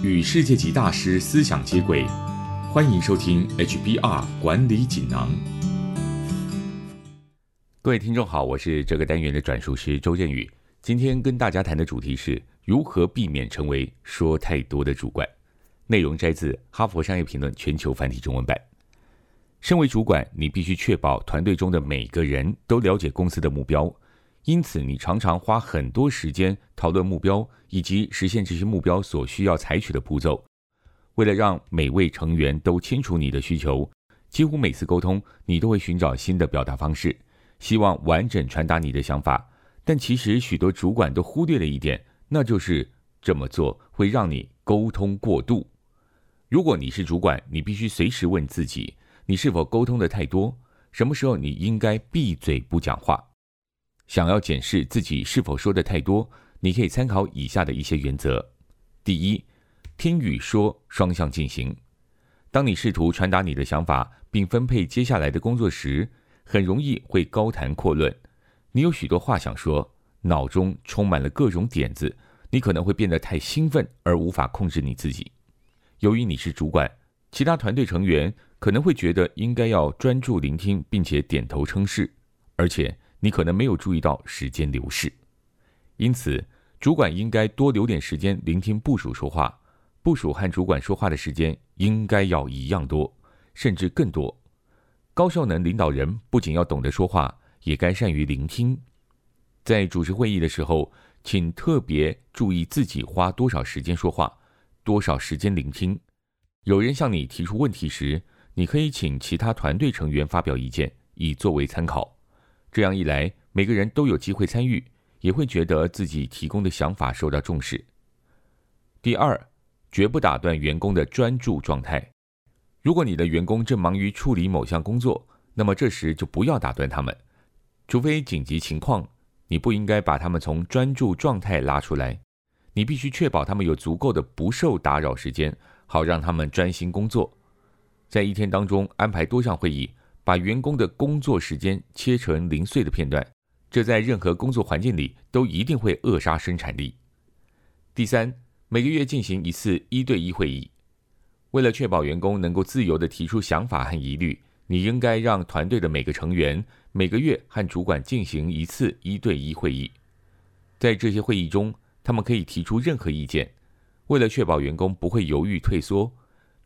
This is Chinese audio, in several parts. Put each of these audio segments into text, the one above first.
与世界级大师思想接轨，欢迎收听 HBR 管理锦囊。各位听众好，我是这个单元的转述师周建宇。今天跟大家谈的主题是如何避免成为说太多的主管。内容摘自《哈佛商业评论》全球繁体中文版。身为主管，你必须确保团队中的每个人都了解公司的目标。因此，你常常花很多时间讨论目标以及实现这些目标所需要采取的步骤。为了让每位成员都清楚你的需求，几乎每次沟通，你都会寻找新的表达方式，希望完整传达你的想法。但其实，许多主管都忽略了一点，那就是这么做会让你沟通过度。如果你是主管，你必须随时问自己：你是否沟通的太多？什么时候你应该闭嘴不讲话？想要检视自己是否说的太多，你可以参考以下的一些原则：第一，听与说双向进行。当你试图传达你的想法并分配接下来的工作时，很容易会高谈阔论。你有许多话想说，脑中充满了各种点子，你可能会变得太兴奋而无法控制你自己。由于你是主管，其他团队成员可能会觉得应该要专注聆听并且点头称是，而且。你可能没有注意到时间流逝，因此主管应该多留点时间聆听部署说话。部署和主管说话的时间应该要一样多，甚至更多。高效能领导人不仅要懂得说话，也该善于聆听。在主持会议的时候，请特别注意自己花多少时间说话，多少时间聆听。有人向你提出问题时，你可以请其他团队成员发表意见，以作为参考。这样一来，每个人都有机会参与，也会觉得自己提供的想法受到重视。第二，绝不打断员工的专注状态。如果你的员工正忙于处理某项工作，那么这时就不要打断他们，除非紧急情况，你不应该把他们从专注状态拉出来。你必须确保他们有足够的不受打扰时间，好让他们专心工作。在一天当中安排多项会议。把员工的工作时间切成零碎的片段，这在任何工作环境里都一定会扼杀生产力。第三，每个月进行一次一对一会议。为了确保员工能够自由地提出想法和疑虑，你应该让团队的每个成员每个月和主管进行一次一对一会议。在这些会议中，他们可以提出任何意见。为了确保员工不会犹豫退缩，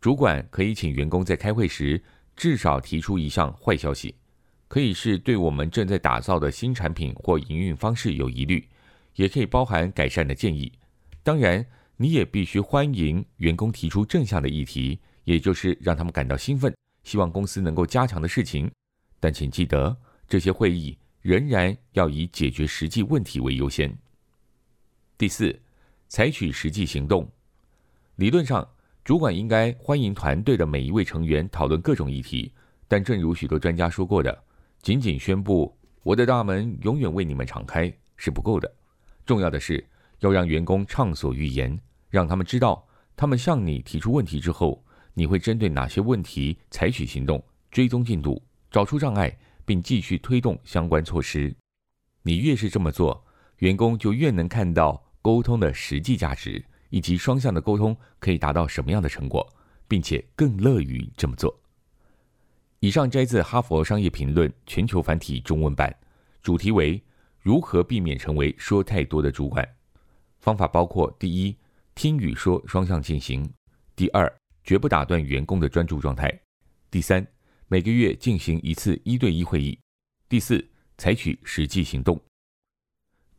主管可以请员工在开会时。至少提出一项坏消息，可以是对我们正在打造的新产品或营运方式有疑虑，也可以包含改善的建议。当然，你也必须欢迎员工提出正向的议题，也就是让他们感到兴奋，希望公司能够加强的事情。但请记得，这些会议仍然要以解决实际问题为优先。第四，采取实际行动。理论上。主管应该欢迎团队的每一位成员讨论各种议题，但正如许多专家说过的，仅仅宣布“我的大门永远为你们敞开”是不够的。重要的是要让员工畅所欲言，让他们知道，他们向你提出问题之后，你会针对哪些问题采取行动，追踪进度，找出障碍，并继续推动相关措施。你越是这么做，员工就越能看到沟通的实际价值。以及双向的沟通可以达到什么样的成果，并且更乐于这么做。以上摘自《哈佛商业评论》全球繁体中文版，主题为如何避免成为说太多的主管。方法包括：第一，听与说双向进行；第二，绝不打断员工的专注状态；第三，每个月进行一次一对一会议；第四，采取实际行动。